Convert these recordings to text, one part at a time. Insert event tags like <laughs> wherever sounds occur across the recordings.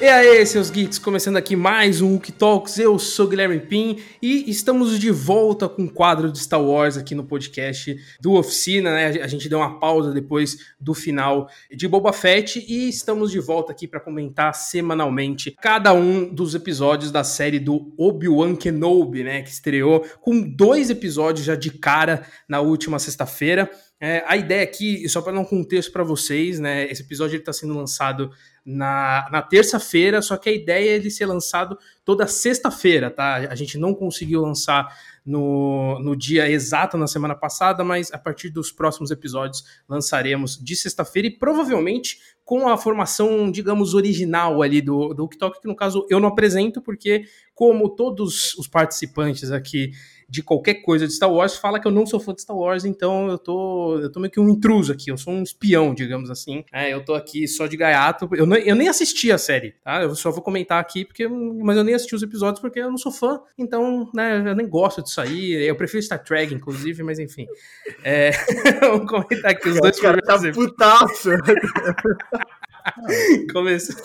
E aí, seus geeks, começando aqui mais um Wookie Talks, eu sou Guilherme Pim e estamos de volta com o um quadro de Star Wars aqui no podcast do Oficina, né? A gente deu uma pausa depois do final de Boba Fett e estamos de volta aqui para comentar semanalmente cada um dos episódios da série do Obi-Wan Kenobi, né? Que estreou com dois episódios já de cara na última sexta-feira. É, a ideia aqui, só para dar um contexto para vocês, né? Esse episódio está sendo lançado na, na terça-feira, só que a ideia é ele ser lançado toda sexta-feira, tá? A gente não conseguiu lançar no, no dia exato na semana passada, mas a partir dos próximos episódios lançaremos de sexta-feira e provavelmente com a formação, digamos, original ali do, do TikTok, que no caso eu não apresento, porque como todos os participantes aqui de qualquer coisa de Star Wars fala que eu não sou fã de Star Wars, então eu tô, eu tô meio que um intruso aqui, eu sou um espião, digamos assim. É, eu tô aqui só de gaiato, eu, não, eu nem assisti a série, tá? Eu só vou comentar aqui, porque, mas eu nem assisti os episódios porque eu não sou fã, então, né, eu nem gosto disso aí, eu prefiro Star Trek, inclusive, mas enfim. É, <laughs> vamos comentar aqui os dois cara tá putaço! <laughs> Começou.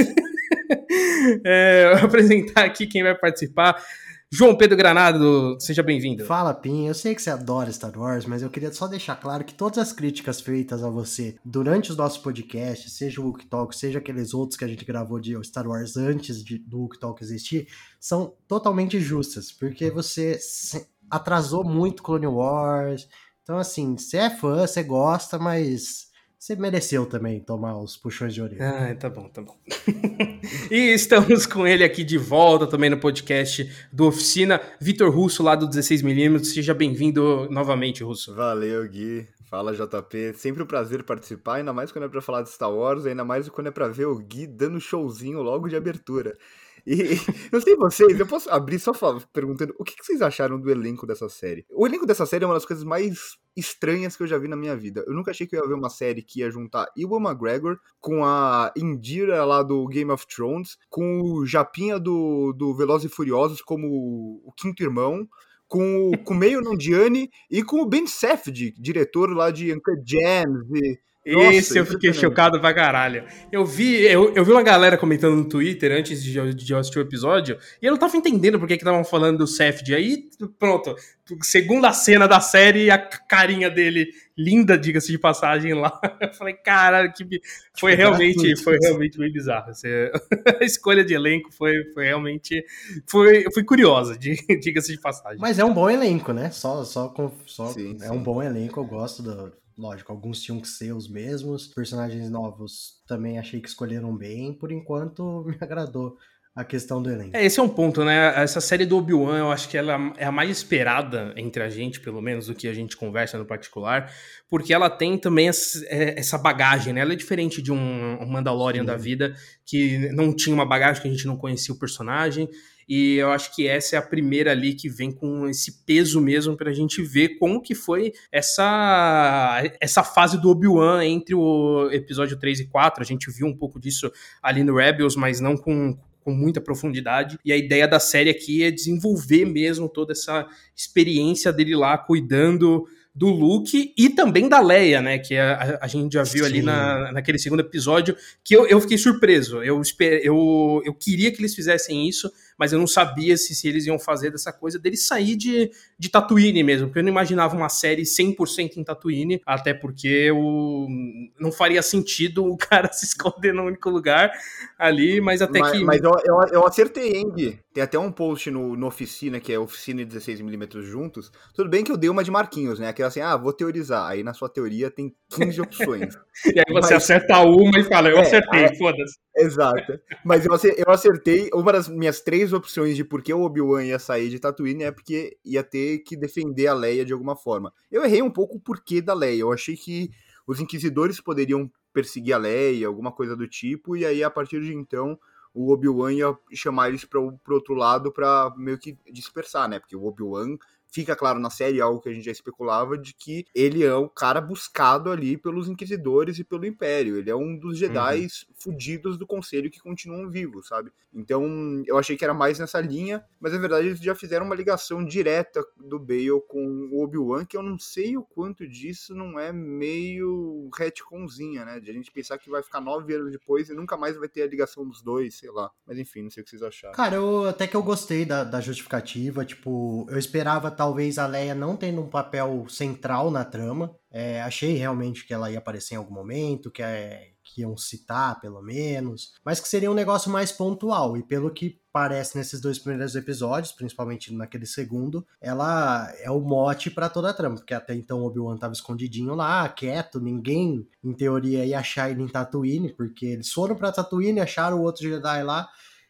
<laughs> é, vou apresentar aqui quem vai participar. João Pedro Granado, seja bem-vindo. Fala, Pim. Eu sei que você adora Star Wars, mas eu queria só deixar claro que todas as críticas feitas a você durante os nossos podcasts, seja o Wook Talk, seja aqueles outros que a gente gravou de Star Wars antes de, do Wook Talk existir, são totalmente justas, porque você atrasou muito Clone Wars. Então, assim, você é fã, você gosta, mas você mereceu também tomar os puxões de orelha. Ah, tá bom, tá bom. <laughs> e estamos com ele aqui de volta também no podcast do Oficina, Vitor Russo, lá do 16mm. Seja bem-vindo novamente, Russo. Valeu, Gui. Fala, JP. Sempre um prazer participar, ainda mais quando é pra falar de Star Wars, ainda mais quando é pra ver o Gui dando showzinho logo de abertura. E <laughs> não sei vocês, eu posso abrir só perguntando o que vocês acharam do elenco dessa série? O elenco dessa série é uma das coisas mais estranhas que eu já vi na minha vida. Eu nunca achei que eu ia ver uma série que ia juntar Ewan McGregor com a Indira lá do Game of Thrones, com o Japinha do, do Velozes e Furiosos como o quinto irmão, com o Kumeio Nandiani e com o Ben Safdie, diretor lá de Uncle Gems e esse eu fiquei chocado pra caralho. Eu vi, eu, eu vi uma galera comentando no Twitter antes de, de assistir o episódio, e eu não tava entendendo por que estavam falando do Sefd. Aí, pronto, segunda cena da série, a carinha dele, linda, diga-se de passagem lá. <laughs> Eu falei, caralho, que foi realmente, foi realmente bem bizarro. <laughs> a escolha de elenco foi, foi realmente, foi, foi curiosa, <laughs> diga-se de passagem. Mas é um bom elenco, né? Só, só, só sim, é sim. um bom elenco, eu gosto do Lógico, alguns tinham que ser os mesmos. Personagens novos também achei que escolheram bem. Por enquanto, <laughs> me agradou a questão do elenco. É, esse é um ponto, né? Essa série do Obi-Wan, eu acho que ela é a mais esperada entre a gente, pelo menos, do que a gente conversa no particular, porque ela tem também é, essa bagagem, né? Ela é diferente de um Mandalorian Sim. da vida, que não tinha uma bagagem, que a gente não conhecia o personagem, e eu acho que essa é a primeira ali que vem com esse peso mesmo para a gente ver como que foi essa, essa fase do Obi-Wan entre o episódio 3 e 4. A gente viu um pouco disso ali no Rebels, mas não com, com muita profundidade. E a ideia da série aqui é desenvolver mesmo toda essa experiência dele lá cuidando do Luke e também da Leia, né? Que a, a gente já viu Sim. ali na, naquele segundo episódio, que eu, eu fiquei surpreso. Eu, eu, eu queria que eles fizessem isso, mas eu não sabia se, se eles iam fazer dessa coisa dele sair de, de Tatooine mesmo, porque eu não imaginava uma série 100% em Tatooine, até porque o, não faria sentido o <laughs> cara se esconder no único lugar ali, mas até mas, que... Mas eu, eu, eu acertei, hein, Gui? Tem até um post no, no Oficina, que é Oficina e 16mm juntos. Tudo bem que eu dei uma de Marquinhos, né? Aquela assim, ah, vou teorizar. Aí na sua teoria tem 15 opções. <laughs> e aí você mas... acerta uma e fala, eu é, acertei, é, foda-se. <laughs> Exato. Mas eu acertei, uma das minhas três opções de por que o Obi-Wan ia sair de Tatooine é porque ia ter que defender a Leia de alguma forma. Eu errei um pouco o porquê da Leia. Eu achei que os inquisidores poderiam perseguir a Leia, alguma coisa do tipo, e aí a partir de então o Obi-Wan ia chamar eles para o outro lado para meio que dispersar, né? Porque o Obi-Wan fica claro na série, algo que a gente já especulava, de que ele é o cara buscado ali pelos Inquisidores e pelo Império. Ele é um dos Jedi uhum. fudidos do Conselho que continuam vivos, sabe? Então, eu achei que era mais nessa linha, mas na verdade eles já fizeram uma ligação direta do Bale com o Obi-Wan, que eu não sei o quanto disso não é meio retconzinha, né? De a gente pensar que vai ficar nove anos depois e nunca mais vai ter a ligação dos dois, sei lá. Mas enfim, não sei o que vocês acharam. Cara, eu até que eu gostei da, da justificativa, tipo, eu esperava talvez a Leia não tendo um papel central na trama. É, achei realmente que ela ia aparecer em algum momento, que, é, que iam citar, pelo menos, mas que seria um negócio mais pontual. E pelo que parece nesses dois primeiros episódios, principalmente naquele segundo, ela é o mote para toda a trama, porque até então Obi-Wan tava escondidinho lá, quieto, ninguém, em teoria, ia achar ele em Tatooine, porque eles foram para Tatooine, acharam o outro Jedi lá,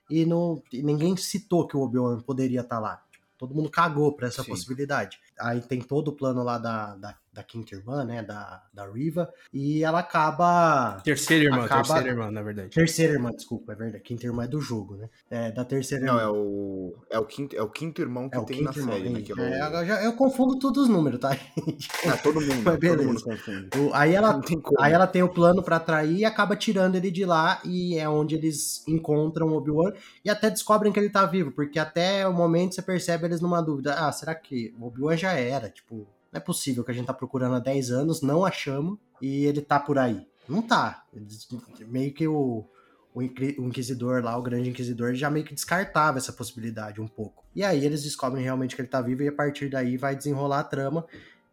e, não, e ninguém citou que o Obi-Wan poderia estar tá lá. Todo mundo cagou pra essa Sim. possibilidade. Aí tem todo o plano lá da, da, da quinta irmã, né? Da, da Riva. E ela acaba. Terceira irmã, acaba... terceira irmã, na verdade. Terceira irmã, desculpa, é verdade. Quinta irmã é do jogo, né? É da terceira Não, irmã. Não, é o. É o quinto, é o quinto irmão que é tem na irmão, série, né? É o... é, eu, já, eu confundo todos os números, tá? Ah, todo mundo. Mas <laughs> beleza. Todo mundo confunde. O, aí, ela, <laughs> aí ela tem o plano para atrair e acaba tirando ele de lá. E é onde eles encontram o Obi-Wan. E até descobrem que ele tá vivo. Porque até o momento você percebe eles numa dúvida. Ah, será que o Obi-Wan já era? Tipo, não é possível que a gente tá procurando há 10 anos, não achamos, e ele tá por aí. Não tá. Meio que o, o Inquisidor lá, o Grande Inquisidor, já meio que descartava essa possibilidade um pouco. E aí eles descobrem realmente que ele tá vivo e a partir daí vai desenrolar a trama.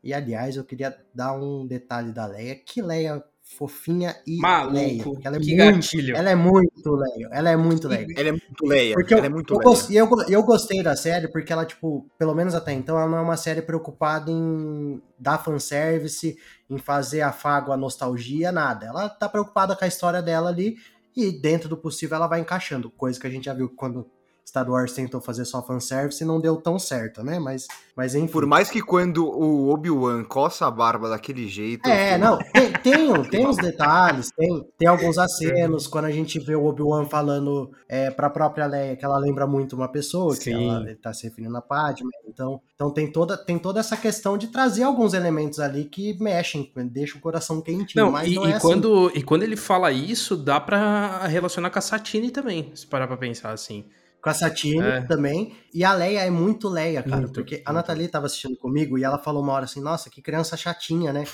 E aliás, eu queria dar um detalhe da Leia, que Leia fofinha e Maluco, Leia. Ela é que muito, gatilho. Ela é muito Leia. Ela é muito Leia. Ela é muito Leia. Porque ela eu, é muito eu, Leia. Gostei, eu, eu gostei da série porque ela, tipo, pelo menos até então, ela não é uma série preocupada em dar fanservice, em fazer afago à nostalgia, nada. Ela tá preocupada com a história dela ali e dentro do possível ela vai encaixando. Coisa que a gente já viu quando Star Wars tentou fazer só fanservice e não deu tão certo, né? Mas, mas enfim. Por mais que quando o Obi-Wan coça a barba daquele jeito. É, não, tem, tem, tem uns <laughs> detalhes, tem, tem alguns acenos, quando a gente vê o Obi-Wan falando é, pra própria Leia que ela lembra muito uma pessoa, Sim. que ela ele tá se referindo a Padme. Então, então tem, toda, tem toda essa questão de trazer alguns elementos ali que mexem, deixa o coração quentinho. Não, e, não é e assim. quando, e quando ele fala isso, dá pra relacionar com a Satine também, se parar pra pensar assim com a Satine é. também. E a Leia é muito Leia, cara. Muito, porque muito. a Nathalie tava assistindo comigo e ela falou uma hora assim, nossa, que criança chatinha, né?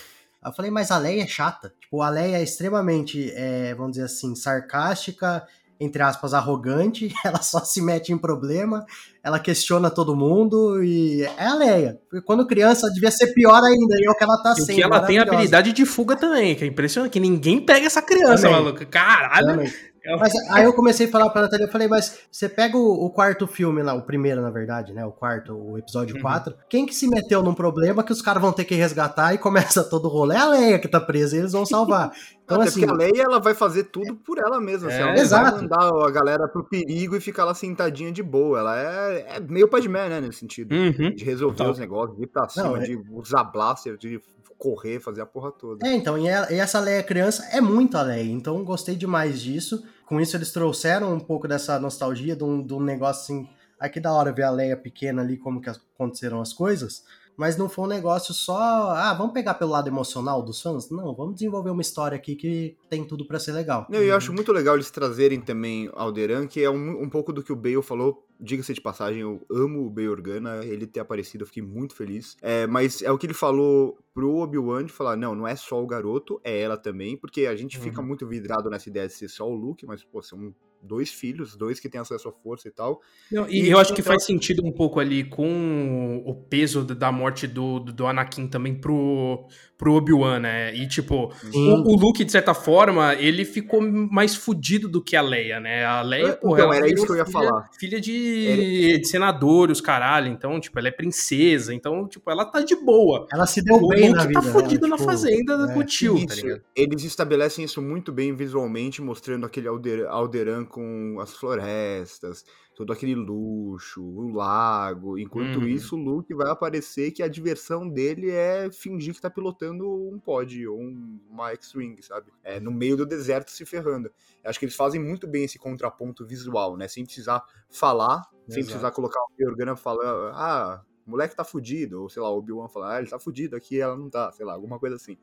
Eu falei, mas a Leia é chata. Tipo, a Leia é extremamente, é, vamos dizer assim, sarcástica, entre aspas, arrogante, <laughs> ela só se mete em problema, ela questiona todo mundo e é a Leia. Quando criança devia ser pior ainda, e é o que ela tá e sendo. que ela tem habilidade de fuga também, que é impressionante, que ninguém pega essa criança, maluco. Caralho! Também. Mas aí eu comecei a falar pra Natália, eu falei, mas você pega o, o, quarto filme lá, o primeiro, na verdade, né? O quarto, o episódio uhum. 4. Quem que se meteu num problema que os caras vão ter que resgatar e começa <laughs> todo o rolê? É a Leia que tá presa e eles vão salvar. <laughs> Então, Até assim, a Leia ela vai fazer tudo por ela mesma. Assim, é, ela exato. vai mandar a galera pro perigo e ficar lá sentadinha de boa. Ela é, é meio Padmé, né, nesse sentido. Uhum. De resolver os negócios, de ir pra cima, Não, é... de usar blaster, de correr, fazer a porra toda. É, então, e, ela, e essa Leia criança é muito a Leia. Então, gostei demais disso com isso eles trouxeram um pouco dessa nostalgia de um, de um negócio assim. Aqui da hora ver a Leia pequena ali, como que aconteceram as coisas. Mas não foi um negócio só. Ah, vamos pegar pelo lado emocional dos fãs? Não, vamos desenvolver uma história aqui que tem tudo para ser legal. Eu, eu acho muito legal eles trazerem também Alderan, que é um, um pouco do que o Bale falou diga-se de passagem, eu amo o Bay Organa, ele ter aparecido, eu fiquei muito feliz. É, mas é o que ele falou pro Obi-Wan de falar, não, não é só o garoto, é ela também, porque a gente uhum. fica muito vidrado nessa ideia de ser só o Luke, mas, pô, são dois filhos, dois que têm acesso à força e tal. Não, e, e, eu acho que faz sentido um pouco ali com o peso da morte do, do Anakin também pro, pro Obi-Wan, né? E tipo, o, o, Luke, de certa forma, ele ficou mais fudido do que a Leia, né? A Leia, pô, então, era isso que eu ia filha, falar. Filha de, de senador, os caralho, então, tipo, ela é princesa, então, tipo, ela tá de boa. Ela se deu o bem Luke na tá vida, fudido né? na tipo, fazenda é. com o tio, tá isso, tá Eles estabelecem isso muito bem visualmente, mostrando aquele Alderan com as florestas, todo aquele luxo, o lago. Enquanto uhum. isso, o Luke vai aparecer que a diversão dele é fingir que tá pilotando um pod ou um, uma X-Wing, sabe? É, no meio do deserto se ferrando. Acho que eles fazem muito bem esse contraponto visual, né? Sem precisar falar, Exato. sem precisar colocar uma organa falando, ah, o moleque tá fudido, ou sei lá, o Obi-Wan fala, ah, ele tá fudido aqui, ela não tá, sei lá, alguma coisa assim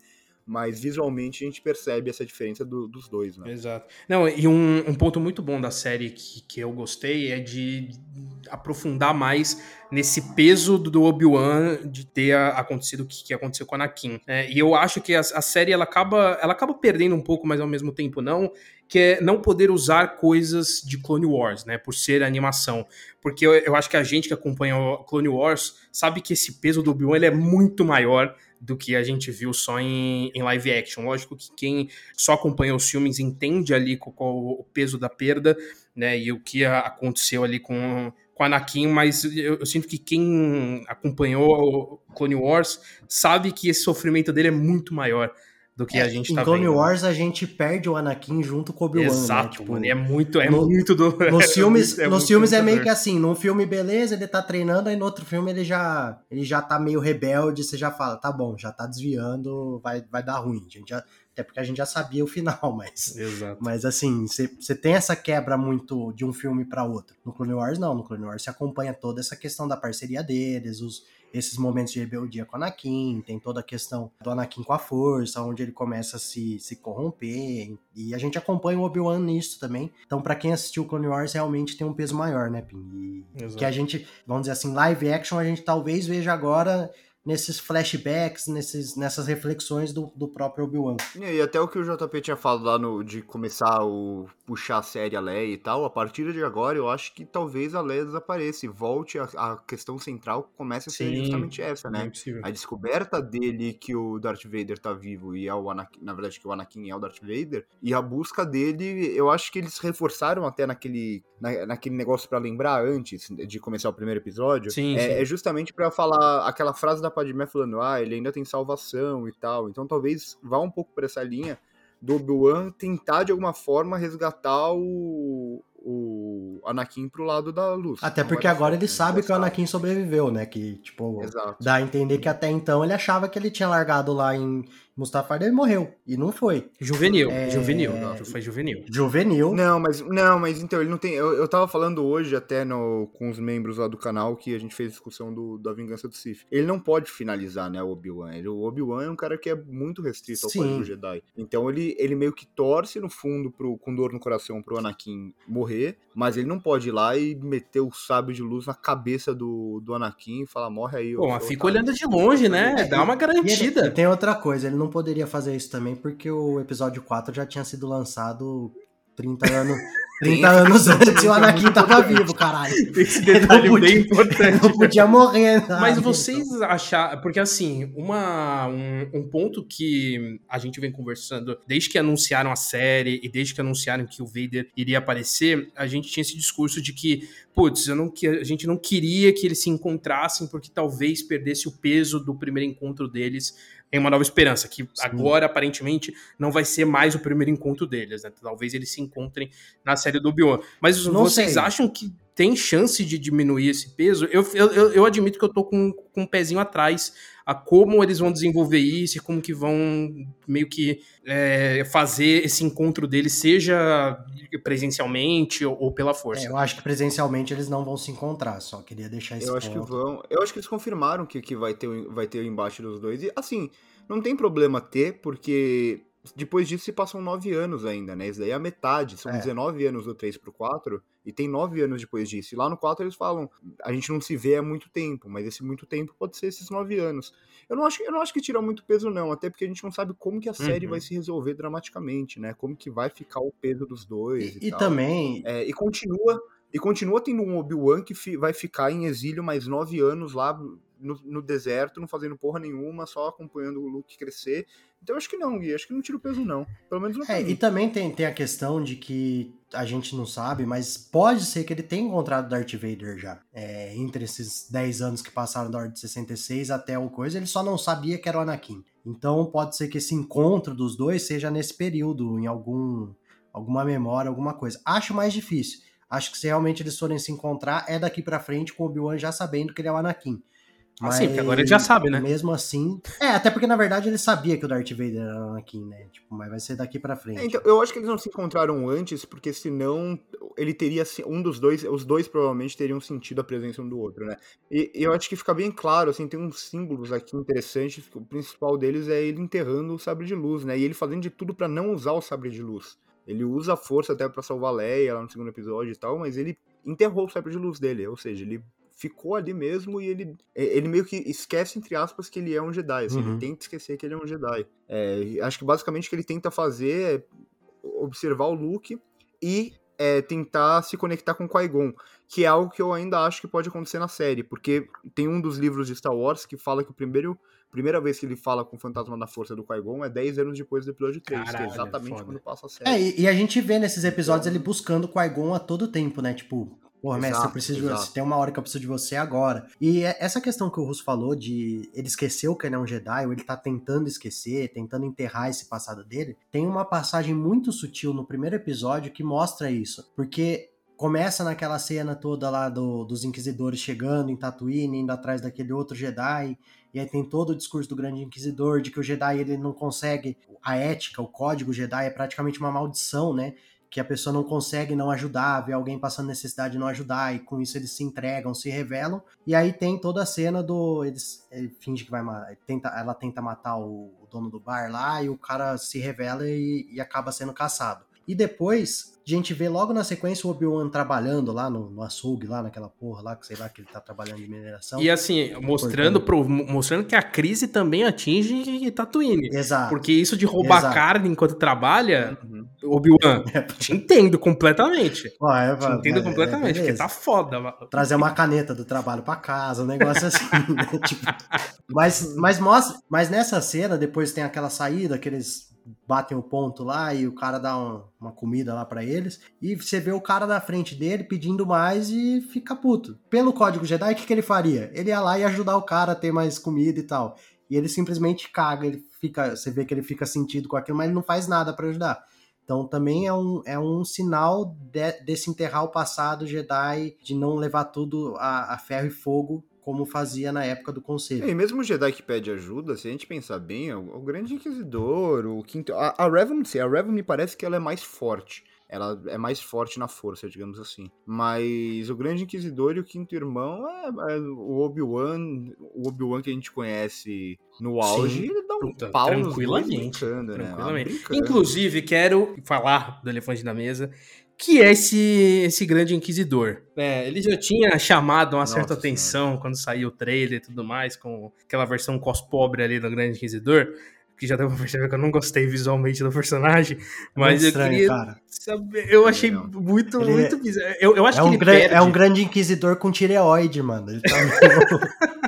mas visualmente a gente percebe essa diferença do, dos dois, né? Exato. Não, e um, um, ponto muito bom da série que, que eu gostei é de aprofundar mais nesse peso do Obi-Wan de ter acontecido o que, que, aconteceu com a Anakin. É, e eu acho que a, a, série ela acaba, ela acaba perdendo um pouco, mas ao mesmo tempo não, que é não poder usar coisas de Clone Wars, né, por ser animação. Porque eu, eu acho que a gente que acompanha o Clone Wars sabe que esse peso do Obi-Wan é muito maior do que a gente viu só em, em, live action. Lógico que quem só acompanha os filmes entende ali qual, o peso da perda, né, e o que aconteceu ali com, com Anakin, mas eu, eu, sinto que quem acompanhou o Clone Wars sabe que esse sofrimento dele é muito maior do que é, a gente tá vendo. Em Clone né? Wars a gente perde o Anakin junto com o Obi-Wan, né? Exato, né? tipo, mano, é muito, é no, muito do... <laughs> Nos <laughs> filmes, é, nos filmes é meio que assim, num filme beleza, ele tá treinando, aí no outro filme ele já, ele já tá meio rebelde, você já fala, tá bom, já tá desviando, vai, vai dar ruim, a gente já, até porque a gente já sabia o final, <laughs> mas. Exato. Mas assim, você tem essa quebra muito de um filme para outro. No Clone Wars, não. No Clone Wars você acompanha toda essa questão da parceria deles, os, esses momentos de rebeldia com o Anakin, tem toda a questão do Anakin com a força, onde ele começa a se, se corromper, e a gente acompanha o Obi-Wan nisso também. Então, para quem assistiu Clone Wars, realmente tem um peso maior, né, Pim? E, que a gente, vamos dizer assim, live action, a gente talvez veja agora nesses flashbacks, nesses, nessas reflexões do, do próprio Obi-Wan. E até o que o JP tinha falado lá no, de começar o puxar a série a Leia e tal, a partir de agora eu acho que talvez a Leia desapareça e volte a, a questão central comece a ser Sim, justamente essa, né? É a descoberta dele que o Darth Vader tá vivo e é o Anakin, na verdade que o Anakin é o Darth Vader, e a busca dele, eu acho que eles reforçaram até naquele, na, naquele negócio para lembrar antes de começar o primeiro episódio, sim, é, sim. é justamente para falar aquela frase da Padmé falando, ah, ele ainda tem salvação e tal. Então talvez vá um pouco por essa linha do Obi-Wan tentar de alguma forma resgatar o, o Anakin pro lado da luz. Até porque agora ele sabe que o Anakin sobreviveu, né? Que, tipo, Exato. dá a entender que até então ele achava que ele tinha largado lá em Mustafar ele morreu. E não foi. Juvenil. É... Juvenil. Não, foi juvenil. Juvenil. Não, mas não, mas então, ele não tem. Eu, eu tava falando hoje até no, com os membros lá do canal que a gente fez discussão do, da vingança do Sith. Ele não pode finalizar, né, o Obi-Wan. O Obi-Wan é um cara que é muito restrito ao Sim. do Jedi. Então ele, ele meio que torce no fundo pro, com dor no coração pro Anakin morrer, mas ele não pode ir lá e meter o sábio de luz na cabeça do, do Anakin e falar, morre aí. Pô, mas fica olhando de longe, né? Dá uma garantida. E, e tem outra coisa, ele não não poderia fazer isso também, porque o episódio 4 já tinha sido lançado 30 anos, <laughs> 30 anos antes e o Anakin tava vivo, caralho. Esse detalhe podia, bem <laughs> importante. Não podia morrer. Sabe? Mas vocês acharam. Porque assim, uma, um, um, ponto que a gente vem conversando desde que anunciaram a série e desde que anunciaram que o Vader iria aparecer, a gente tinha esse discurso de que, putz, eu não, a gente não queria que eles se encontrassem porque talvez perdesse o peso do primeiro encontro deles em Uma Nova Esperança, que Sim. agora aparentemente não vai ser mais o primeiro encontro deles, né? Talvez eles se encontrem na série do Obi-Wan. Mas não vocês sei. acham que tem chance de diminuir esse peso? Eu, eu, eu admito que eu tô com, com um pezinho atrás a como eles vão desenvolver isso e como que vão meio que é, fazer esse encontro deles, seja presencialmente ou, ou pela força. É, eu acho que presencialmente eles não vão se encontrar, só queria deixar isso Eu acho que vão. Eu acho que eles confirmaram que, que vai, ter, vai ter o embate dos dois. E assim, não tem problema ter, porque depois disso se passam nove anos ainda, né? Isso daí é a metade. São é. 19 anos do 3 pro 4. E tem nove anos depois disso. E lá no 4 eles falam: a gente não se vê há muito tempo, mas esse muito tempo pode ser esses nove anos. Eu não acho, eu não acho que tira muito peso, não, até porque a gente não sabe como que a série uhum. vai se resolver dramaticamente, né? Como que vai ficar o peso dos dois. E, e, e também. É, e continua. E continua tendo um Obi-Wan que fi, vai ficar em exílio mais nove anos lá no, no, deserto, não fazendo porra nenhuma, só acompanhando o Luke crescer. Então acho que não, Gui, acho que não tira o peso, não. Pelo menos não é, E também tem, tem a questão de que a gente não sabe, mas pode ser que ele tenha encontrado Darth Vader já. É, entre esses 10 anos que passaram da Ordem de 66 até o coisa, ele só não sabia que era o Anakin. Então pode ser que esse encontro dos dois seja nesse período, em algum alguma memória, alguma coisa. Acho mais difícil. Acho que se realmente eles forem se encontrar, é daqui para frente com o Obi-Wan já sabendo que ele é o Anakin. Ah, sim, porque agora ele já sabe, né? Mesmo assim. É, até porque na verdade ele sabia que o Darth Vader era Anakin, né? Tipo, mas vai ser daqui pra frente. É, então, eu acho que eles não se encontraram antes, porque senão ele teria. Um dos dois. Os dois provavelmente teriam sentido a presença um do outro, né? E, e eu acho que fica bem claro, assim, tem uns símbolos aqui interessantes. O principal deles é ele enterrando o sabre de luz, né? E ele fazendo de tudo para não usar o sabre de luz. Ele usa a força até para salvar Leia lá no segundo episódio e tal, mas ele enterrou o sabre de luz dele, ou seja, ele ficou ali mesmo e ele, ele meio que esquece, entre aspas, que ele é um Jedi. Assim, uhum. Ele tenta esquecer que ele é um Jedi. É, acho que basicamente o que ele tenta fazer é observar o Luke e é, tentar se conectar com Qui-Gon, que é algo que eu ainda acho que pode acontecer na série, porque tem um dos livros de Star Wars que fala que o primeiro primeira vez que ele fala com o Fantasma da Força do Qui-Gon é 10 anos depois do episódio 3, Caralho, que é exatamente quando passa a série. É, e, e, a gente vê nesses episódios ele buscando o Qui-Gon a todo tempo, né? Tipo, Porra, mestre, eu preciso de você. Tem uma hora que eu preciso de você agora. E é, essa questão que o Russo falou de ele esqueceu que ele é um Jedi, ou ele tá tentando esquecer, tentando enterrar esse passado dele, tem uma passagem muito sutil no primeiro episódio que mostra isso. Porque começa naquela cena toda lá do, dos inquisidores chegando em Tatooine, indo atrás daquele outro Jedi, e aí tem todo o discurso do grande inquisidor de que o Jedi ele não consegue a ética, o código Jedi é praticamente uma maldição, né? Que a pessoa não consegue não ajudar, vê alguém passando necessidade e não ajudar, e com isso eles se entregam, se revelam. E aí tem toda a cena do. Eles, ele finge que vai. Tenta, ela tenta matar o, o dono do bar lá, e o cara se revela e, e acaba sendo caçado. E depois, a gente vê logo na sequência o Obi-Wan trabalhando lá no, no, açougue, lá naquela porra lá, que sei lá, que ele tá trabalhando de mineração. E assim, mostrando, pro, mostrando que a crise também atinge Tatooine. Exato. Porque isso de roubar Exato. carne enquanto trabalha, uhum. Obi-Wan, <laughs> te entendo completamente. Ué, é, te entendo é, completamente, é, porque tá foda. Trazer uma caneta do trabalho para casa, um negócio assim, né? <laughs> Tipo, mas, mas mostra, mas nessa cena, depois tem aquela saída, aqueles batem o ponto lá e o cara dá um, uma comida lá para eles. E você vê o cara na frente dele pedindo mais e fica puto. Pelo código Jedi, o que, que ele faria? Ele ia lá e ajudar o cara a ter mais comida e tal. E ele simplesmente caga, ele fica, você vê que ele fica sentido com aquilo, mas ele não faz nada para ajudar. Então também é um, é um sinal de, desse enterrar o passado Jedi, de não levar tudo a, a ferro e fogo como fazia na época do Conselho. É, e mesmo o Jedi que pede ajuda, se a gente pensar bem, o, o Grande Inquisidor, o Quinto... A, a Revan, sim, a Revan me parece que ela é mais forte. Ela é mais forte na força, digamos assim. Mas o Grande Inquisidor e o Quinto Irmão é, é o Obi-Wan, o Obi-Wan que a gente conhece no auge, Sim. ele dá um Puta, pau tranquilamente, brincando, né? tranquilamente. Ah, Inclusive, quero falar do elefante na mesa que é esse, esse grande inquisidor. É, ele já tinha chamado uma Nossa certa atenção quando saiu o trailer e tudo mais, com aquela versão cos-pobre ali do grande inquisidor, que já deu pra perceber que eu não gostei visualmente do personagem, mas é eu estranho, queria cara. saber, eu achei não. muito, ele muito é, bizarro. Eu, eu acho é que um ele perde... É um grande inquisidor com tireoide, mano. Ele tá meio... <laughs>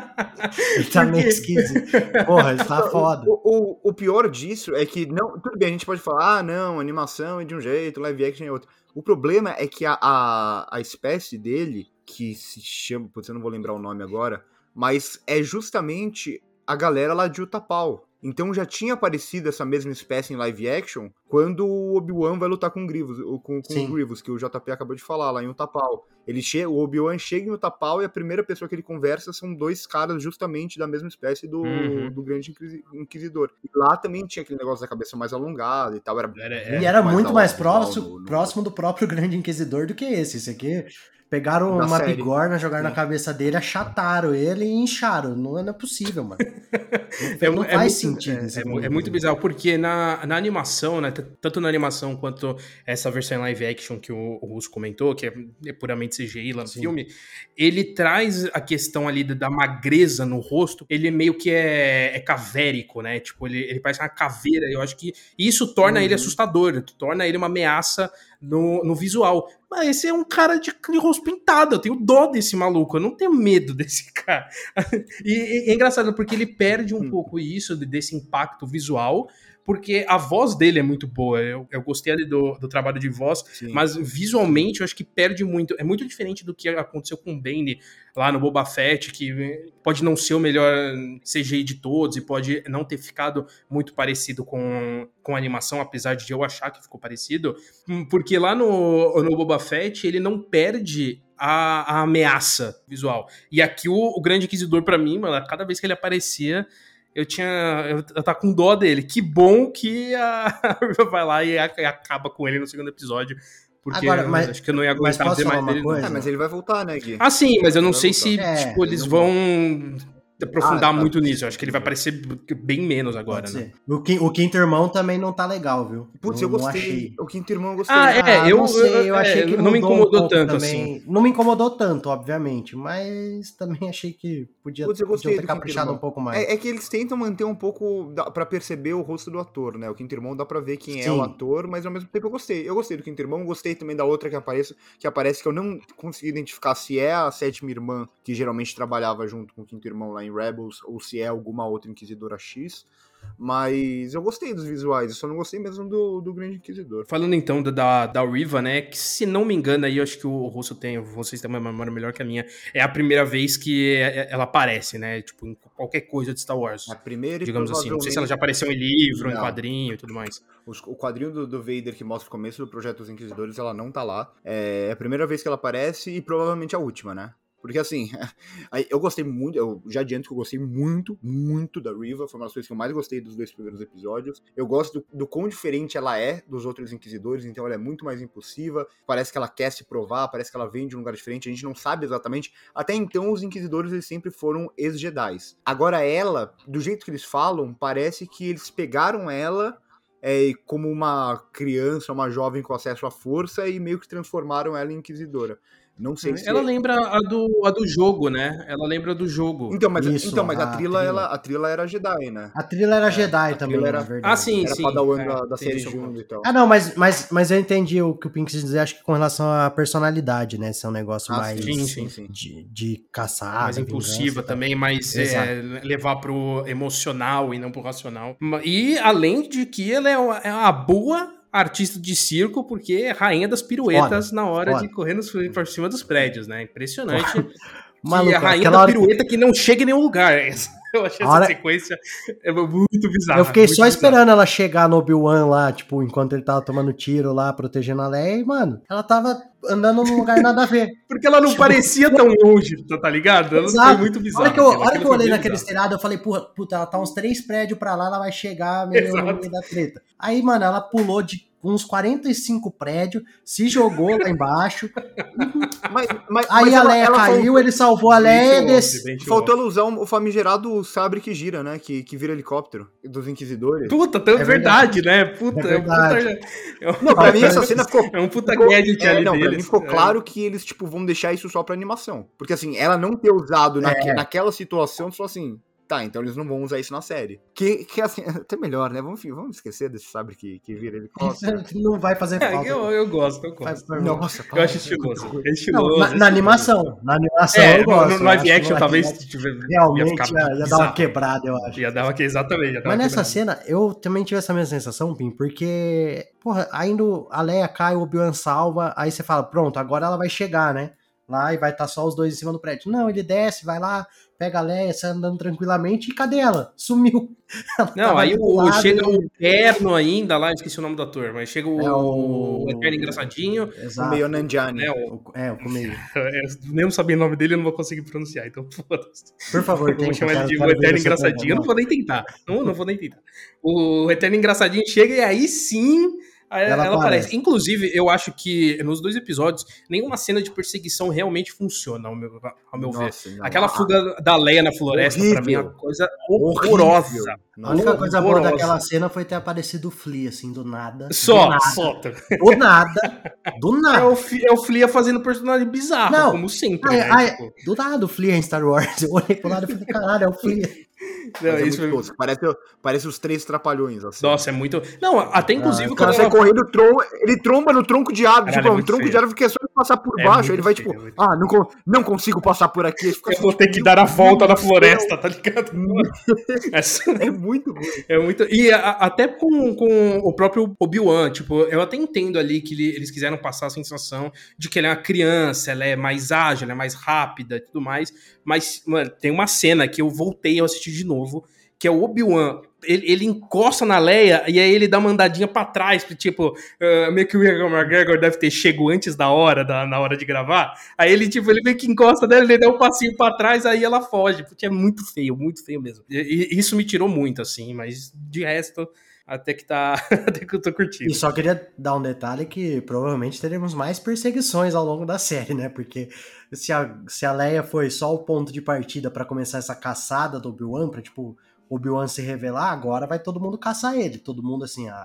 ele tá meio esquisito. Porra, ele tá <laughs> foda. O, o, o, pior disso é que, não, tudo bem, a gente pode falar, ah, não, animação é de um jeito, live action é outro. O problema é que a, a, a espécie dele, que se chama, putz, eu não vou lembrar o nome agora, mas é justamente a galera lá de Utapau. Então já tinha aparecido essa mesma espécie em live action quando o Obi-Wan vai lutar com o Grievous, com, com o Grievous, que o JP acabou de falar lá em Utapau. Ele chega, o Obi-Wan chega em Utapau e a primeira pessoa que ele conversa são dois caras justamente da mesma espécie do, uhum. do Grande Inquisidor. E lá também tinha aquele negócio da cabeça mais alongada e tal. Era, era, e era mais muito mais próximo, no, no... próximo do próprio <laughs> Grande Inquisidor do que esse. Esse aqui Pegaram uma série. bigorna, jogaram na cabeça dele, achataram ele e incharam. Não, não é possível, mano. <laughs> É, não é faz muito, sentido. É, é, muito bizarro, porque na, na animação, né? Tanto na animação quanto essa versão live action que o, o Russo comentou, que é, é puramente CGI lá no Sim. filme, ele traz a questão ali da magreza no rosto, ele meio que é, é cavérico, né? Tipo, ele, ele parece uma caveira. Eu acho que isso torna ele uhum. assustador, torna ele uma ameaça no, no visual. Mas esse é um cara de, de rosto pintado, eu tenho dó desse maluco, eu não tenho medo <laughs> desse cara. E, e é engraçado porque ele perde um hum. pouco isso, desse impacto visual, porque a voz dele é muito boa. Eu, eu gostei ali do, do trabalho de voz, Sim. mas visualmente eu acho que perde muito. É muito diferente do que aconteceu com o Bane lá no Boba Fett, que pode não ser o melhor CGI de todos e pode não ter ficado muito parecido com, com a animação, apesar de eu achar que ficou parecido. Hum, Porque lá no, no Boba Fett ele não perde a, a ameaça visual. E aqui o, o Grande Inquisidor, pra mim, mano, cada vez que ele aparecia, eu tinha. Eu, eu tava com dó dele. Que bom que a <laughs> Riva vai lá e, a- e acaba com ele no segundo episódio. Porque Agora, mas- acho que eu não ia mas aguentar posso ver mais dele. coisa? É, mas ele vai voltar, né, Gui? Ah, sim, mas eu não sei voltar. se É, tipo, eles não vão aprofundar Ah, tá. muito nisso. Eu acho que ele vai aparecer bem menos agora, né? O, o quinto irmão também não tá legal, viu? Putz, eu não gostei. achei. O quinto irmão eu gostei. Ah, é, Ah, eu- não sei, eu é, achei que não me um incomodou pouco tanto, também. Não me incomodou tanto, obviamente, mas também achei que podia, Putz, eu gostei ter caprichado um pouco mais. É, é que eles tentam manter um pouco pra perceber o rosto do ator, né? O Quinto Irmão dá pra ver quem é Sim. o ator, mas ao mesmo tempo eu gostei. Eu gostei do Quinto Irmão, gostei também da outra que aparece, que aparece que eu não consegui identificar se é a sétima irmã que geralmente trabalhava junto com o Quinto Irmão lá em Rebels ou se é alguma outra Inquisidora X. Mas eu gostei dos visuais, eu só não gostei mesmo do, do Grande Inquisidor. Falando então da, da, Riva, né? Que se não me engano, aí eu acho que o Russo tem, vocês têm uma memória melhor que a minha. É a primeira vez que é- ela aparece, né? Tipo, em qualquer coisa de Star Wars. A primeira Digamos assim. Não sei se ela já apareceu em livro, em Não. quadrinho e tudo mais. O quadrinho do, do Vader que mostra o começo do Projeto dos Inquisidores, ela não tá lá. É a primeira vez que ela aparece e provavelmente a última, né? Porque assim, <laughs> eu gostei muito, eu já adianto que eu gostei muito, muito da Riva, foi uma das coisas que eu mais gostei dos dois primeiros episódios. Eu gosto do, do quão diferente ela é dos outros Inquisidores, então ela é muito mais impulsiva, parece que ela quer se provar, parece que ela vem de um lugar diferente, a gente não sabe exatamente. Até então, os Inquisidores eles sempre foram ex-Jedis. Agora ela, do jeito que eles falam, parece que eles pegaram ela é, como uma criança, uma jovem com acesso à força e meio que transformaram ela em inquisidora. Não sei se Ela é- lembra a do, a do jogo, né? Ela lembra do jogo. Então, mas, Isso, então, mas a, a Trila, Trila. ela, a Trila era Jedi, né? A trilha era Jedi a também, trilha na era- verdade. Ah, sim, Era sim. padawan é, da, da série. Jung e tal. Ah, não, mas, mas, mas eu entendi o que o Pink quis dizer, acho que com relação à personalidade, né? Se é um negócio Ah, mais sim, sim, sim. De, de caçar. mais impulsiva também, mais é, levar pro emocional e não pro racional. E além de que ela é uma, é uma boa artista de circo, porque é rainha das piruetas Foda, na hora foda. de correr nos, por cima dos prédios, né? Impressionante. <laughs> Maluco, a rainha aquela da hora que- pirueta que... não chega em nenhum lugar. Essa- Eu achei A essa hora- sequência é muito bizarra. Eu fiquei só bizarra. esperando ela chegar no Obi-Wan lá, tipo, enquanto ele tava tomando tiro lá, protegendo a Leia, e, mano, ela tava andando num lugar nada a ver. <laughs> Porque ela não parecia tão longe, tá tá ligado? Ela Exato. foi muito bizarra. hora que eu, hora que eu olhei naquele estrado, eu falei, puta, ela tá uns três prédios pra lá, ela vai chegar meio no meio da treta. Aí, mano, ela pulou de uns 45 prédios, se jogou lá embaixo. <laughs> Mas, mas, Aí mas a ela- Leia ela caiu, faltou- ele salvou a Bem Leia e show-off. Faltou ela usar o famigerado sabre que gira, né? Que, que vira helicóptero dos Inquisidores. Puta, tão É verdade, né? Puta, É é, um puta, verdade. é um- Não, pra mim essa <laughs> cena ficou é um puta Ficou- gadget É, ali não, pra deles. mim ficou É. claro que eles, tipo, vão deixar isso só pra animação. Porque, assim, ela não ter usado naque- É. naquela situação, tu falou assim, tá, então eles não vão usar isso na série. Que, que assim, <laughs> até melhor, né? Vamos, vamos esquecer desse sabre que, que vira helicóptero. <laughs> Não vai fazer É, falta. eu, eu gosto, eu gosto. Nossa, Eu acho estiloso. É estiloso. Não, na, é na animação. Na animação É, eu gosto. no, live action no talvez live action tiver, Realmente ia, ficar ia, ia dar uma quebrada, eu acho. Ia dar uma que exatamente. ia dar Mas uma nessa quebrada. cena, eu também tive essa mesma sensação, Pim, porque, porra, ainda a Leia cai, o Obi-Wan salva, aí você fala, pronto, agora ela vai chegar, né? Lá e vai estar só os dois em cima do prédio. Não, ele desce, vai lá, pega a Leia, sai andando tranquilamente, e cadê ela? Sumiu. <laughs> Ela Não, aí o, chega e- o Eterno ainda lá, esqueci o nome do ator, mas chega o, É o- o Eterno engraçadinho. O Exato. meio Nanjiani. Né, o, O- É, o começo. <laughs> é, nem eu sabia o nome dele, eu não vou conseguir pronunciar, então foda-se. Por favor, tenta, chamar ele de o Eterno Engraçadinho, eu não vou nem tentar. Não, não vou nem tentar. O Eterno Engraçadinho chega e aí sim Ela ela, aparece. Inclusive, eu acho que nos dois episódios, nenhuma cena de perseguição realmente funciona, ao meu, ao meu ver. Nossa, não. Aquela fuga da Leia na floresta, pra mim, é uma Horrível. coisa Horrível. horrorosa. A única coisa boa daquela cena foi ter aparecido o Flea, assim, do nada. Só, do nada, só. Do nada. Do É nada. o, Fi- é o Flia fazendo personagem bizarro, Não. como sempre. Ai, né? ai, Tipo, do nada o Flea em Star Wars. Eu olhei pro lado e falei, caralho, é o Flea. Não, é isso foi... parece, parece os três trapalhões. Assim. Nossa, é muito. Não, até inclusive. Ah, o cara sai ela... correndo, trom... ele tromba no tronco de árvore. Tipo, é um tronco feio. de árvore que é só passar por é baixo. Ele vai, feio, tipo, é ah, não, não consigo passar por aqui. Eu assim, vou ter que dar a volta na floresta, tá ligado? <laughs> é muito bom. É muito. E a, até com, com o próprio Obi-Wan, tipo, eu até entendo ali que eles quiseram passar a sensação de que ela é uma criança, ela é mais ágil, ela é mais rápida e tudo mais. Mas, mano, tem uma cena que eu voltei a assistir de novo, que é o Obi-Wan. Ele, ele, encosta na Leia e aí ele dá uma andadinha pra trás, tipo, uh, meio que o Ian McGregor deve ter chego antes da hora, da, na hora de gravar. Aí ele, tipo, ele meio que encosta nela, ele dá um passinho pra trás, aí ela foge, porque é muito feio, muito feio mesmo. E, e isso me tirou muito, assim, mas de resto, até que tá. <laughs> até que eu tô curtindo. E só queria dar um detalhe que provavelmente teremos mais perseguições ao longo da série, né? Porque se a, se a Leia foi só o ponto de partida para começar essa caçada do Obi-Wan, pra tipo, Obi-Wan se revelar, agora vai todo mundo caçar ele. Todo mundo, assim, a,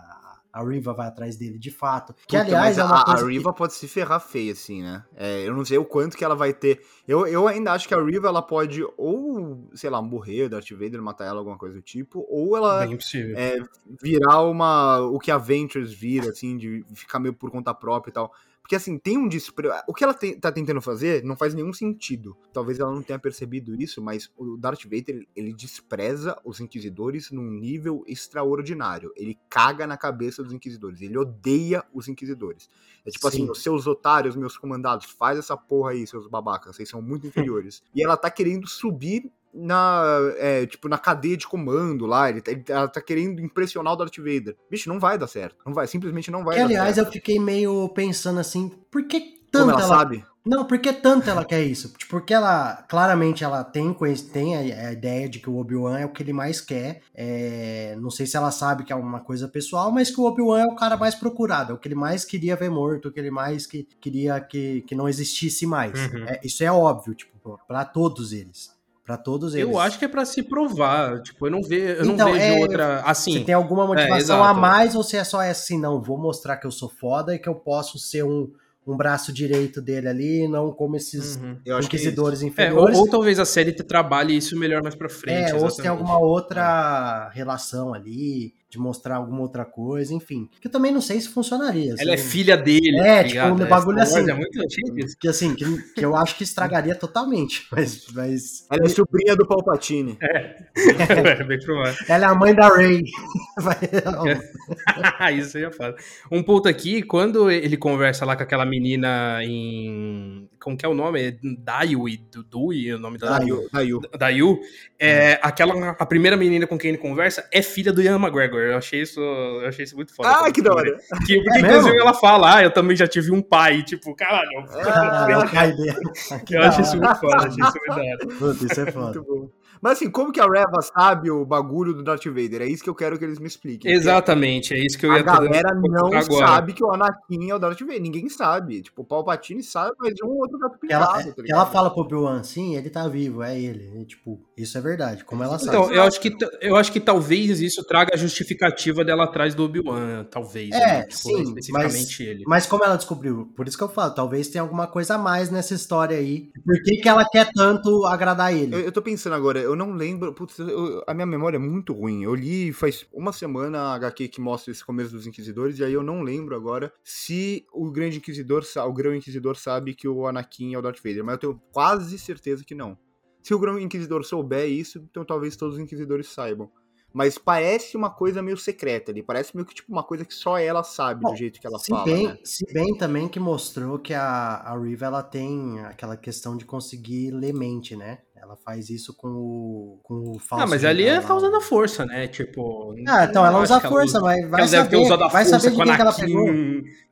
a Riva vai atrás dele de fato. Que, Puta, aliás, é uma a. A Riva que... pode se ferrar feio, assim, né? É, eu não sei o quanto que ela vai ter. Eu, eu ainda acho que a Riva ela pode ou, sei lá, morrer, Darth Vader matar ela, alguma coisa do tipo, ou ela é, virar uma. o que a Ventures vira, assim, de ficar meio por conta própria e tal. Porque assim, tem um desprezo. O que ela te... tá tentando fazer não faz nenhum sentido. Talvez ela não tenha percebido isso, mas o Darth Vader, ele despreza os inquisidores num nível extraordinário. Ele caga na cabeça dos inquisidores. Ele odeia os inquisidores. É tipo assim, Sim. assim, os seus otários, meus comandados, faz essa porra aí, seus babacas, vocês são muito <laughs> inferiores. e ela tá querendo subir na, é, tipo, na cadeia de comando lá, ele, tá, ele tá, tá querendo impressionar o Darth Vader. Bicho, não vai dar certo. Não vai, simplesmente não vai que, dar aliás, certo. eu fiquei meio pensando assim, por que tanto Como ela, ela sabe? Não, porque tanto ela quer isso? Porque ela, claramente, ela tem, tem a, a ideia de que o Obi-Wan é o que ele mais quer. É, não sei se ela sabe que é uma coisa pessoal, mas que o Obi-Wan é o cara mais procurado, é o que ele mais queria ver morto, o que ele mais que, queria que, que não existisse mais. Uhum. É, isso é óbvio, tipo, para todos eles para todos eles. Eu acho que é para se provar. Tipo, eu não, ve, eu então, não vejo é, outra. Assim. Você tem alguma motivação é, a mais ou se é só assim, não, vou mostrar que eu sou foda e que eu posso ser um, um braço direito dele ali, não como esses uhum. inquisidores inferiores. É, ou, ou, talvez a série trabalhe isso melhor mais pra frente. É, exatamente. ou se tem alguma outra relação ali de mostrar alguma outra coisa, enfim. Que eu também não sei se funcionaria. Ela é assim. filha dele. É, tá tipo, um bagulho é, assim. É muito que assim, que, que, eu acho que estragaria totalmente. <laughs> Mas, mas. Ela é sobrinha do Palpatine. É. <laughs> <laughs> é bem provável. Ela é a mãe da Rey. Isso aí é foda. Um ponto aqui, quando ele conversa lá com aquela menina em como que é o nome? É Dayui, Dui, o nome da Dayu. Dayu. Dayu. É, aquela, a primeira menina com quem ele conversa é filha do Ian McGregor. Eu achei isso, eu achei isso muito foda. Ah, que da hora. Que, porque, é inclusive, ela fala, ah, eu também já tive um pai, tipo, caralho. Ah, eu, eu achei isso muito foda, achei isso muito da hora. Isso é foda. Muito bom. Mas assim, como que a Reva sabe o bagulho do Darth Vader? É isso que eu quero que eles me expliquem. Exatamente, é isso que eu ia A galera não agora. sabe que o Anakin é o Darth Vader. Ninguém sabe. Tipo, o Palpatine sabe, mas um outro gato pintado. Ela, tá ela fala pro Obi-Wan, sim, ele tá vivo, é ele. E, tipo, isso é verdade. Como ela então, sabe. eu acho, que, eu acho que talvez isso traga a justificativa dela atrás do Obi-Wan, talvez. É, né? tipo, sim, especificamente mas, ele. Mas como ela descobriu? Por isso que eu falo, talvez tenha alguma coisa a mais nessa história aí. Por que, que ela quer tanto agradar ele? Eu, eu tô pensando agora, eu não lembro. Putz, eu, a minha memória é muito ruim. Eu li faz uma semana a HQ que mostra esse começo dos Inquisidores, e aí eu não lembro agora se o Grande Inquisidor, o Grão Inquisidor sabe que o Anakin é o Darth Vader, mas eu tenho quase certeza que não. Se o Grão Inquisidor souber isso, então talvez todos os Inquisidores saibam. Mas parece uma coisa meio secreta ali. Parece meio que tipo uma coisa que só ela sabe Bom, do jeito que ela se fala. Bem, né? Se bem também que mostrou que a, a Riva ela tem aquela questão de conseguir ler mente, né? Ela faz isso com o, com o falso. Ah, mas ali ela tá usando a força, né? Tipo. Ah, então ela usa a força, ela, mas vai saber. Deve ter usado a vai força saber de quem que ela pegou.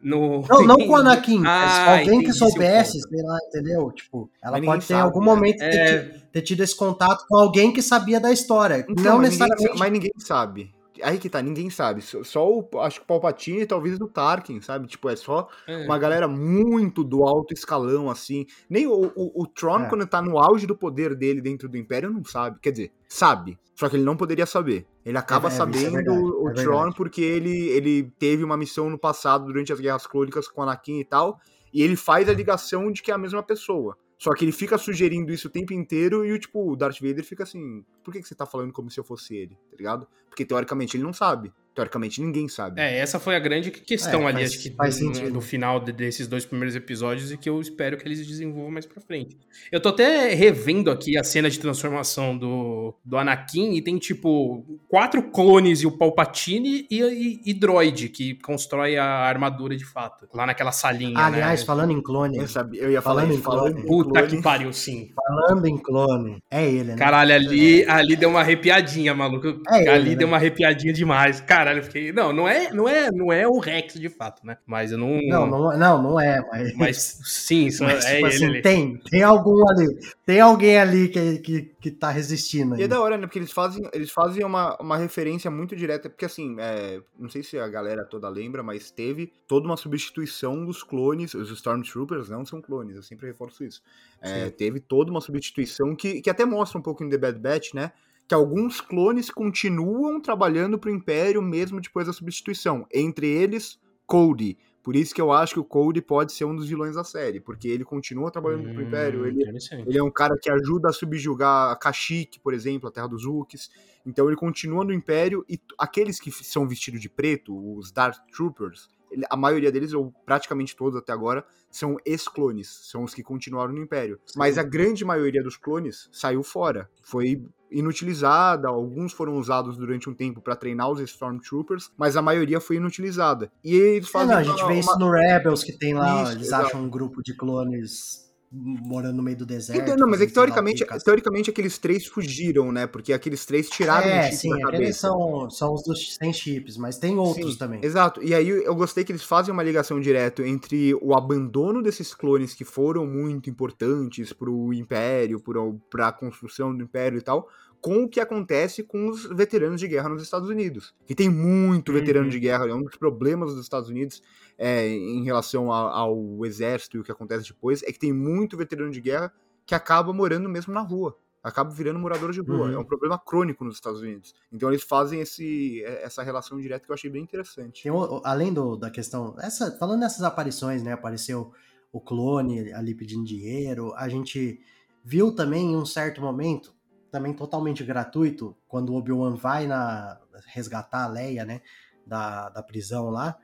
No... Não, não com o <laughs> Anakin. ah, alguém que soubesse, sei lá, entendeu? Tipo, ela mas pode ter em algum né? momento é... ter, ter, tido esse contato com alguém que sabia da história. Então, não mas necessariamente. Ninguém, mas ninguém sabe. Aí que tá, ninguém sabe. Só o, acho que o Palpatine e talvez o Tarkin, sabe? Tipo, é só é. uma galera muito do alto escalão, assim. Nem o, o, o Tron, é. quando tá no auge do poder dele dentro do Império, não sabe. Quer dizer, sabe. Só que ele não poderia saber. Ele acaba é, é sabendo verdade, o, Tron porque ele, ele teve uma missão no passado, durante as Guerras Clônicas com Anakin e tal. E ele faz a ligação de que é a mesma pessoa. Só que ele fica sugerindo isso o tempo inteiro e o tipo, o Darth Vader fica assim, por que, que você tá falando como se eu fosse ele, tá ligado? Porque teoricamente ele não sabe. Teoricamente ninguém sabe. É, essa foi a grande questão É, ali, faz- acho que faz no, sentido. no final de- desses dois primeiros episódios e que eu espero que eles desenvolvam mais pra frente. Eu tô até revendo aqui a cena de transformação do, do Anakin e tem tipo quatro clones e o Palpatine e, e, e droid que constrói a armadura de fato. Lá naquela salinha, Aliás, né? falando em clone, Eu, sabia, eu ia Falando em falando clone. em Puta clone. que pariu, sim. falando em clone, é ele, né? Caralho, ali, ali deu uma arrepiadinha, maluco. É ele, ali né? deu uma arrepiadinha demais. Caralho, fiquei. Não, não é, não é, não é o Rex de fato, né? Mas eu não. Não, não, não, não é, mas, <laughs> Mas sim, isso <laughs> mas, é tipo ele assim, ali. tem, tem algum ali, tem alguém ali que, que, que tá resistindo. E é da hora, né? Porque eles fazem, eles fazem uma, uma referência muito direta. Porque, assim, é, não sei se a galera toda lembra, mas teve toda uma substituição dos clones. Os Stormtroopers não são clones, eu sempre reforço isso. É, teve toda uma substituição que, que até mostra um pouco em The Bad Batch, né? Que alguns clones continuam trabalhando pro Império mesmo depois da substituição. Entre eles, Cody. Por isso que eu acho que o Cody pode ser um dos vilões da série, porque ele continua trabalhando pro Império, Hum, ele interessante. ele é um cara que ajuda a subjugar a Kashyyyk, por exemplo, a Terra dos Wookies. Então ele continua no Império e aqueles que são vestidos de preto, os Dark Troopers, a maioria deles, ou praticamente todos até agora, são ex-clones, são os que continuaram no Império. Mas a grande maioria dos clones saiu fora, foi inutilizada, alguns foram usados durante um tempo para treinar os Stormtroopers, mas a maioria foi inutilizada. E eles É, fazem não, a gente uma- vê isso uma- no Rebels, que tem lá, Isso, eles exato. acham um grupo de clones morando no meio do deserto. Não, mas é que o teoricamente, teoricamente aqueles três fugiram, né? Porque aqueles três tiraram o É, chip sim, da aqueles cabeça. são, são os dos sem chips, mas tem outros Sim, também. Exato. E aí eu gostei que eles fazem uma ligação direta entre o abandono desses clones que foram muito importantes pro Império, para a construção do Império e tal, com o que acontece com os veteranos de guerra nos Estados Unidos. Que tem muito veterano Uhum. de guerra, é um dos problemas dos Estados Unidos é, em relação a- ao exército e o que acontece depois, é que tem muito veterano de guerra que acaba morando mesmo na rua. Acaba virando morador de rua. Uhum. É um problema crônico nos Estados Unidos. Então eles fazem esse, essa relação direta que eu achei bem interessante. Além do, da questão. Essa, falando nessas aparições, né? Apareceu o clone ali pedindo dinheiro. A gente viu também em um certo momento, também totalmente gratuito, quando o Obi-Wan vai na, resgatar a Leia, né? Da, da prisão lá,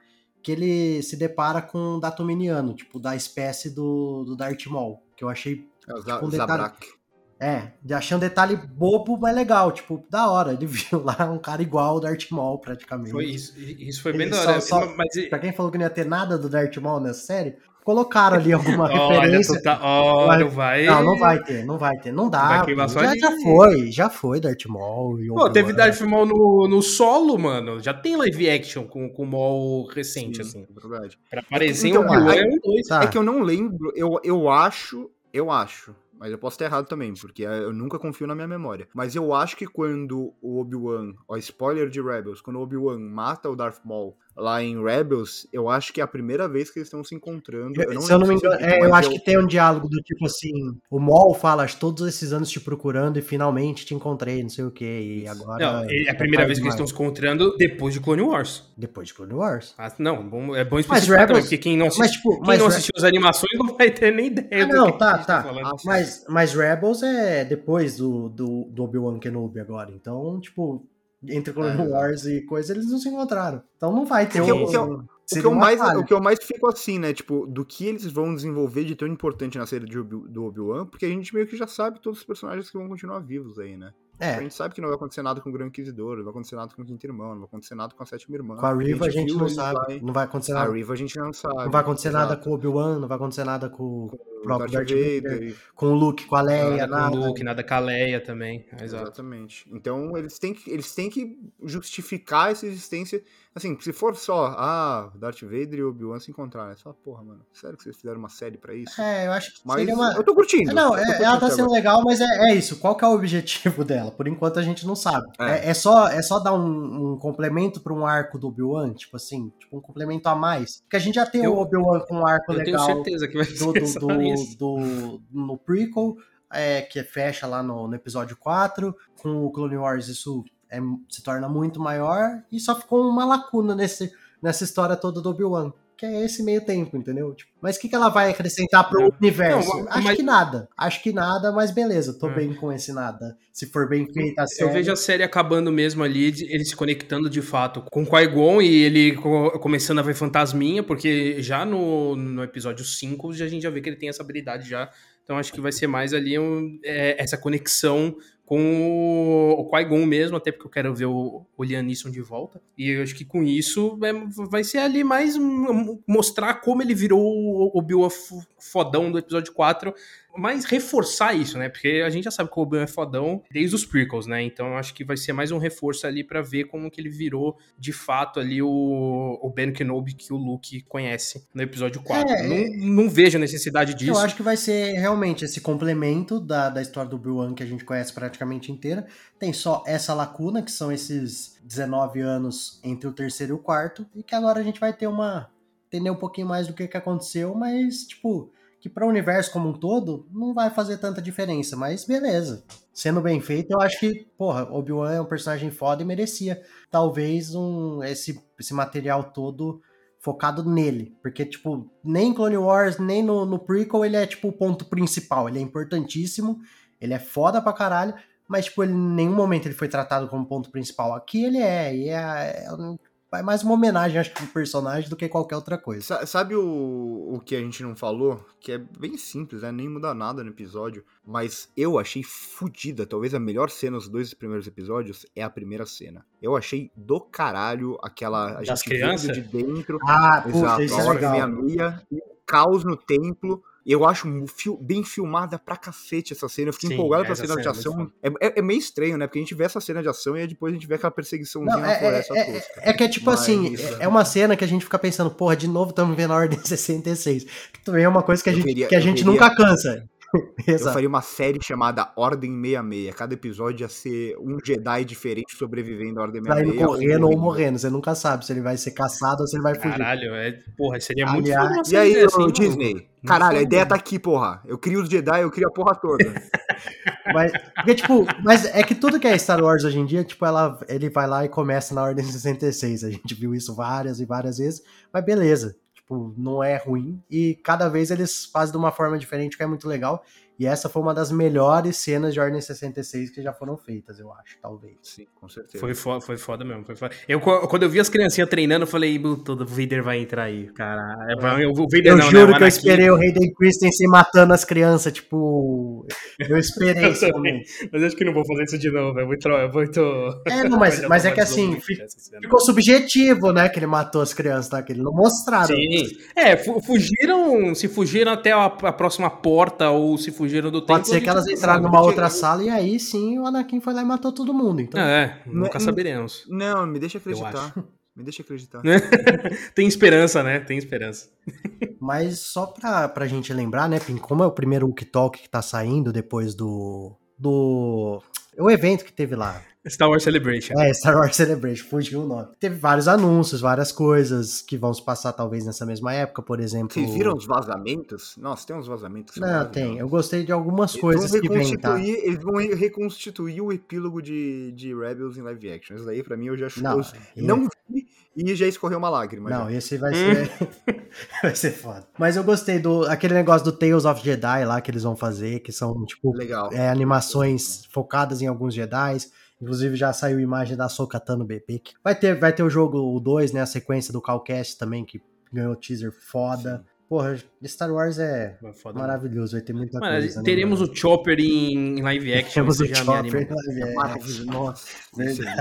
que ele se depara com um datuminiano, tipo, da espécie do, do Darth Maul. Que eu achei É Tipo, um detalhe- Zabrak. É, de achei um detalhe bobo, mas legal. Tipo, da hora. Ele <laughs> viu lá um cara igual ao Darth Maul, praticamente. Foi isso, isso foi bem da hora. só- Mas, Pra quem falou que não ia ter nada do Darth Maul nessa série, colocaram ali alguma <laughs> <laughs> olha, referência. tá, olha, Mas- vai. Não, não vai ter, não vai ter. Não dá. Já, já foi, já foi Darth Maul. e Pô, teve Darth Maul no, no solo, mano. Já tem live action com, com o Maul recente, Sim, assim. é verdade. Pra aparecer Então, Obi-Wan aí- é um dois. Tá. É que eu não lembro, eu, eu acho, eu acho, mas eu posso estar errado também, porque eu nunca confio na minha memória. Mas eu acho que quando o Obi-Wan, ó, spoiler de Rebels, quando o Obi-Wan mata o Darth Maul lá em Rebels, eu acho que é a primeira vez que eles estão se encontrando. Eu- se eu não me engano, é, eu acho que tem um diálogo do tipo assim: o Maul fala, "Acho todos esses anos te procurando e finalmente te encontrei, não sei o que, e agora. Não, é a é primeira vez que eles estão demais." se encontrando depois de Clone Wars. Depois de Clone Wars. Ah, não, bom- é bom Mas especificar também, Rebels- porque quem não, assiste, Mas, tipo, quem mas, não assistiu as animações não vai ter nem ideia Ah, do não, que tá, a gente tá. Ah, Mas, mas Rebels é depois do, do, do Obi-Wan Kenobi agora. Então, tipo, entre Clone É. Wars e coisa, eles não se encontraram. Então não vai ter O que eu- um- o que eu- O que, eu mais, falha. o que eu mais fico assim, né? Tipo, do que eles vão desenvolver de tão importante na série de Obi- do Obi-Wan, porque a gente meio que já sabe todos os personagens que vão continuar vivos aí, né? A É, gente sabe que não vai acontecer nada com o Grande Inquisidor, não vai acontecer nada com o Quinto Irmão, não vai acontecer nada com a Sétima Irmã. com a Riva a gente viu não eles sabe. em- Não vai acontecer A nada. Riva a gente não sabe. Não vai acontecer nada com o Obi-Wan, não vai acontecer nada com o o próprio Darth Vader, Vader, e- com o Luke, com a Leia, Nada nada. com o Luke, nada com a Leia também. Exato. Exatamente. Então eles têm, que, eles têm que justificar essa existência. Assim, se for só, ah, Darth Vader e Obi-Wan se encontraram. É só, porra, mano, sério que vocês fizeram uma série pra isso? É, eu acho que Mas seria uma. eu tô curtindo. É, Não, tô é- curtindo ela tá sendo agora. legal, mas é, é isso. Qual que é o objetivo <laughs> dela? Por enquanto a gente não sabe. É. É, é só, é só dar um, um complemento pra um arco do Obi-Wan, tipo assim, tipo um complemento a mais. Porque a gente já tem Eu- o Obi-Wan com um arco Eu tenho legal certeza que vai do, <laughs> ser do, do, exatamente. do- no prequel, é, que fecha lá no, no episódio 4. Com o Clone Wars isso é- se torna muito maior. E só ficou uma lacuna nesse, nessa história toda do Obi-Wan. Que é esse meio tempo, entendeu? Tipo, mas o que, que ela vai acrescentar pro universo? Não, Acho mas- que nada. Acho que nada, mas beleza, tô É. bem com esse nada. Se for bem feita a série. Eu vejo a série acabando mesmo ali, ele se conectando de fato com o Qui-Gon e ele co- começando a ver fantasminha, porque já no, no episódio 5 já- a gente já vê que ele tem essa habilidade já. Então acho que vai ser mais ali um- é, essa conexão com o, Qui-Gon mesmo, até porque eu quero ver o, o Liam Neeson de volta. E eu acho que com isso é, vai ser ali mais mostrar como ele virou o Obi-Wan f- fodão do episódio 4, mas reforçar isso, né? Porque a gente já sabe que o Obi-Wan é fodão desde os prequels, né? Então acho que vai ser mais um reforço ali pra ver como que ele virou de fato ali o, o Ben Kenobi que o Luke conhece no episódio 4. É, não, não vejo a necessidade disso. Eu acho que vai ser realmente esse complemento da, da história do Obi-Wan que a gente conhece praticamente inteira. Tem só essa lacuna, que são esses 19 anos entre o terceiro e o quarto, e que agora a gente vai ter uma. entender um pouquinho mais do que, que aconteceu, mas, tipo, que para o universo como um todo não vai fazer tanta diferença, mas beleza. Sendo bem feito, eu acho que, porra, Obi-Wan é um personagem foda e merecia talvez um esse, esse material todo focado nele. Porque, tipo, nem em Clone Wars, nem no, no prequel ele é, tipo, o ponto principal. Ele é importantíssimo, ele é foda pra caralho, mas, tipo, ele, em nenhum momento ele foi tratado como ponto principal. Aqui ele é, e é, é, é mais uma homenagem, acho que, pro personagem do que qualquer outra coisa. Sa- Sabe o, o que a gente não falou? Que é bem simples, né? Nem muda nada no episódio. Mas eu achei fodida. Talvez a melhor cena dos dois primeiros episódios é a primeira cena. Eu achei do caralho aquela. A Das gente crianças? de dentro. Ah, Exato, isso a é legal. meia-meia, e o caos no templo. Eu acho bem filmada pra cacete essa cena. Eu fiquei Sim, empolgado pra essa cena de cena é ação. É, é- é meio estranho, né? Porque a gente vê essa cena de ação e aí depois a gente vê aquela perseguiçãozinha Não, na é, floresta é, tosca. é, é que é tipo Mas- assim, é- é uma cena que a gente fica pensando, porra, de novo estamos vendo a Ordem <laughs> 66. Que também é uma coisa que a gente, queria- que a gente queria- nunca cansa. <laughs> Eu Exato. faria uma série chamada Ordem 66. Cada episódio ia ser um Jedi diferente sobrevivendo à Ordem Vai 66. indo correndo ou morrendo. Você nunca sabe se ele vai ser caçado ou se ele vai fugir. Caralho, é, porra, seria muito Aliás- E aí, hein, Disney? mano? Caralho, a ideia tá aqui, porra. Eu crio os Jedi, eu crio a porra toda. <laughs> Mas, porque, tipo, mas é que tudo que é Star Wars hoje em dia, tipo, ela, ele vai lá e começa na Ordem 66. A gente viu isso várias e várias vezes, mas beleza. Tipo, não é ruim. E cada vez eles fazem de uma forma diferente, que é muito legal. E essa foi uma das melhores cenas de Ordem 66 que já foram feitas, eu acho, talvez. Sim, com certeza. Foi foda, foi foda mesmo. Foi foda. Eu, quando eu vi as criancinhas treinando, eu falei, "Puta, o Vader vai entrar aí, cara. É, vai- O Vader Eu não, né? juro O que eu esperei o Hayden Christensen matando as crianças, tipo. Eu esperei <laughs> Eu esse também. Mas acho que não vou fazer isso de novo. É muito. É muito... É, não, mas, <laughs> mas é que traumatizou assim, ficou subjetivo, né? Que ele matou as crianças, tá? Que ele não mostraram. Sim. É, fu- fugiram. Se fugiram até a, a próxima porta ou se fugiram do templo. Pode ser que elas entraram numa outra sala e aí sim o Anakin foi lá e matou todo mundo. Então, É, nunca Não- saberemos. Não, me deixa acreditar. Me deixa acreditar. <laughs> Tem esperança, né? Tem esperança. Mas só pra, pra gente lembrar, né, Pim, como é o primeiro Wookie Talk que tá saindo depois do. do. O evento que teve lá. Star Wars Celebration. É, Star Wars Celebration, fugiu o nome. Teve vários anúncios, várias coisas que vão se passar talvez nessa mesma época, por exemplo. Vocês viram os vazamentos? Nossa, tem uns vazamentos. Não, tem. Eu gostei de algumas Eles coisas vão que vem, tá? reconstituir, Eles vão re- reconstituir o epílogo de, de Rebels em live action. Isso daí, pra mim, eu já Não, eu não vi e já escorreu uma lágrima. Não, já. esse vai ser. <laughs> vai ser foda. Mas eu gostei do. aquele negócio do Tales of Jedi lá que eles vão fazer, que são, tipo, Legal. é, animações focadas em alguns Jedi. Inclusive já saiu imagem da Sokatano bebê. que Vai ter, vai ter o jogo o 2, né? A sequência do Calcast também, que ganhou teaser foda. Porra, Star Wars é Foi foda. maravilhoso, vai ter muita Mano, coisa. né, teremos mano? o Chopper em, em live action. Temos isso o Chopper anima. live action. Maravilhoso. Nossa, isso é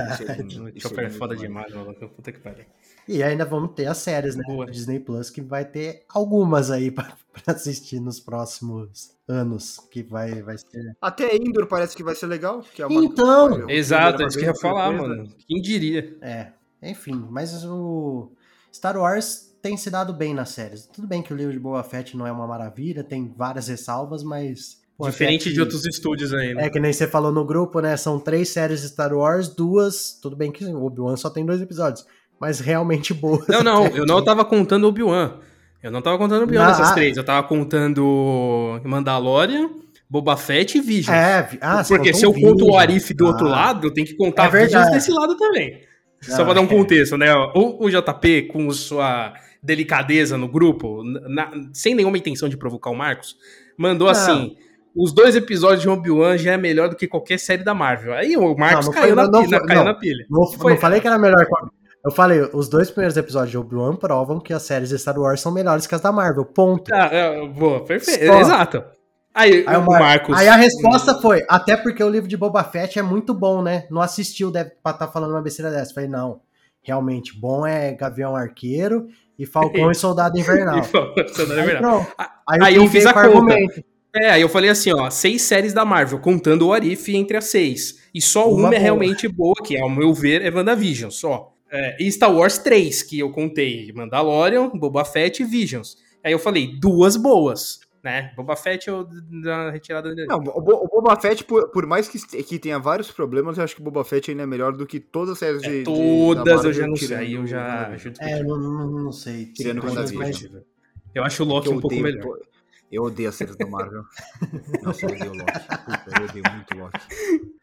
isso é <laughs> isso Chopper é foda demais. demais, mano. Puta que pariu. E ainda vamos ter as séries, né? Boa. Disney Plus, que vai ter algumas aí <laughs> pra, pra assistir nos próximos anos. Que vai, vai ser. Até Endor parece que vai ser legal. Que é uma, Então! Exato, é isso que eu ia falar, surpresa. mano. Quem diria? É, enfim, mas o Star Wars tem se dado bem nas séries. Tudo bem que o livro de Boba Fett não é uma maravilha, tem várias ressalvas, mas. pô, Diferente de outros estúdios aí, né? É que nem você falou no grupo, né? São três séries de Star Wars, duas. Tudo bem que o Obi-Wan só tem dois episódios, mas realmente boas. Não, não, eu não tava contando Obi-Wan. Eu não tava contando Obi-Wan Não, nessas ah. três. Eu tava contando Mandalorian, Boba Fett e Vision. É, ah, Porque se eu conto o. Arif do outro Ah. lado, eu tenho que contar É. Visions desse lado também. Só pra dar um é. contexto, né? O, o JP, com sua delicadeza no grupo, na, sem nenhuma intenção de provocar o Marcos, mandou não. assim: os dois episódios de Obi-Wan já é melhor do que qualquer série da Marvel. Aí o Marcos não, não caiu, foi, na, não, pilha, caiu na pilha. Não, foi, não falei que era melhor. Eu falei, os dois primeiros episódios de Obi-Wan provam que as séries de Star Wars são melhores que as da Marvel. Ponto. Ah, é, boa, perfeito. Só. Exato. Aí, aí o Marcos. Aí a resposta foi: até porque o livro de Boba Fett é muito bom, né? Não assistiu, deve estar tá falando uma besteira dessa. falei, não. Realmente, bom é Gavião Arqueiro e Falcão e Soldado <laughs> Invernal. e Soldado Invernal. <laughs> Aí, aí, aí eu fiz a conta. Argumento. É, aí eu falei assim, ó, seis séries da Marvel, contando o Arif entre as seis. E só uma, uma é realmente boa, que ao meu ver é WandaVision, só. É, e Star Wars 3, que eu contei, Mandalorian, Boba Fett e Visions. Aí eu falei, duas boas, né? Boba Fett eu da retirada dele. Não, o, Boba Fett, por, por mais que, que tenha vários problemas, eu acho que o Boba Fett ainda é melhor do que todas as séries é, de. Todas de, eu já não sei, aí eu já. É, não, não, não sei. Tirando Eu acho o Loki um pouco melhor. Eu odeio as séries do Marvel. <laughs> Nossa, eu odeio o Loki. Puta, eu odeio muito o Loki.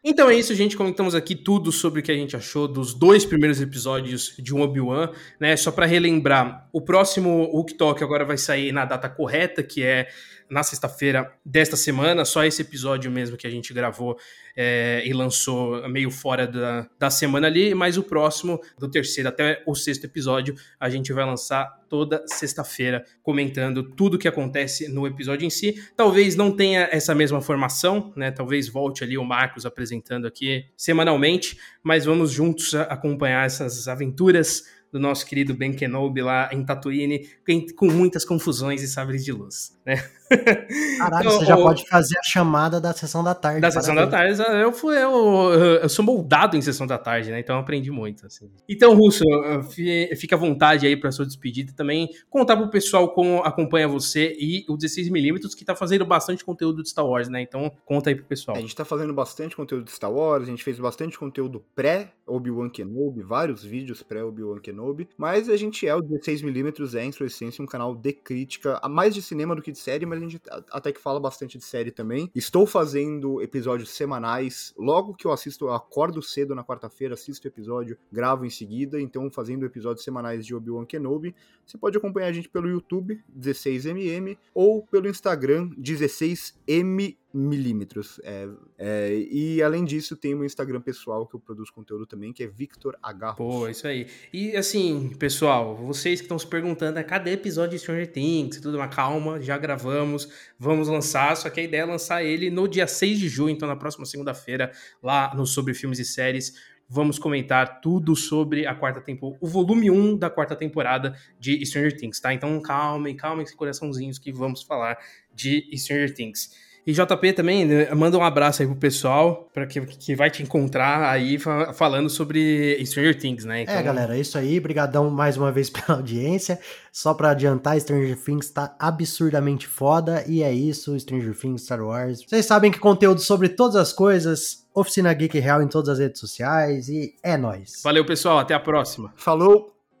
Então é isso, gente. Comentamos aqui tudo sobre o que a gente achou dos dois primeiros episódios de Obi-Wan, né? Só para relembrar, o próximo Hook Talk agora vai sair na data correta, que é na sexta-feira desta semana, só esse episódio mesmo que a gente gravou é, e lançou meio fora da, da semana ali, mas o próximo, do terceiro até o sexto episódio, a gente vai lançar toda sexta-feira, comentando tudo o que acontece no episódio em si. Talvez não tenha essa mesma formação, né? Talvez volte ali o Marcos apresentando aqui semanalmente, mas vamos juntos acompanhar essas aventuras do nosso querido Ben Kenobi lá em Tatooine, com muitas confusões e sabres de luz, né? Caralho, então, você já o... pode fazer a chamada da sessão da tarde. Da sessão da tarde, eu, fui, eu, eu sou moldado em sessão da tarde, né? Então eu aprendi muito. Assim. Então, Russo, fica à vontade aí para sua despedida também. Contar pro pessoal como acompanha você e o 16mm, que tá fazendo bastante conteúdo de Star Wars, né? Então conta aí pro pessoal. A gente tá fazendo bastante conteúdo de Star Wars, a gente fez bastante conteúdo pré-Obi-Wan Kenobi, vários vídeos pré-Obi-Wan Kenobi, mas a gente é, o 16mm é, em sua essência, um canal de crítica, mais de cinema do que de série, mas a gente até que fala bastante de série também. Estou fazendo episódios semanais. Logo que eu assisto, eu acordo cedo na quarta-feira, assisto o episódio, gravo em seguida. Então, fazendo episódios semanais de Obi-Wan Kenobi. Você pode acompanhar a gente pelo YouTube, 16mm, ou pelo Instagram, 16m milímetros. É, é, e além disso, tem o Instagram pessoal que eu produzo conteúdo também, que é Victor H. Pô, isso aí. E assim, pessoal, vocês que estão se perguntando, ah, cadê episódio de Stranger Things tudo, mas calma, já gravamos, vamos lançar, só que a ideia é lançar ele no dia 6 de junho, então na próxima segunda-feira, lá no Sobre Filmes e Séries vamos comentar tudo sobre a quarta temporada, o volume 1 da quarta temporada de Stranger Things, tá? Então calmem, calmem coraçãozinhos que vamos falar de Stranger Things. E JP também, né, manda um abraço aí pro pessoal, para que, que vai te encontrar aí falando sobre Stranger Things, né? É, então... É, galera, é isso aí. Brigadão mais uma vez <laughs> pela audiência. Só para adiantar, Stranger Things tá absurdamente foda e é isso, Stranger Things, Star Wars. Vocês sabem que conteúdo sobre todas as coisas, Oficina Geek Real em todas as redes sociais e é nós. Valeu, pessoal, até a próxima. Falou.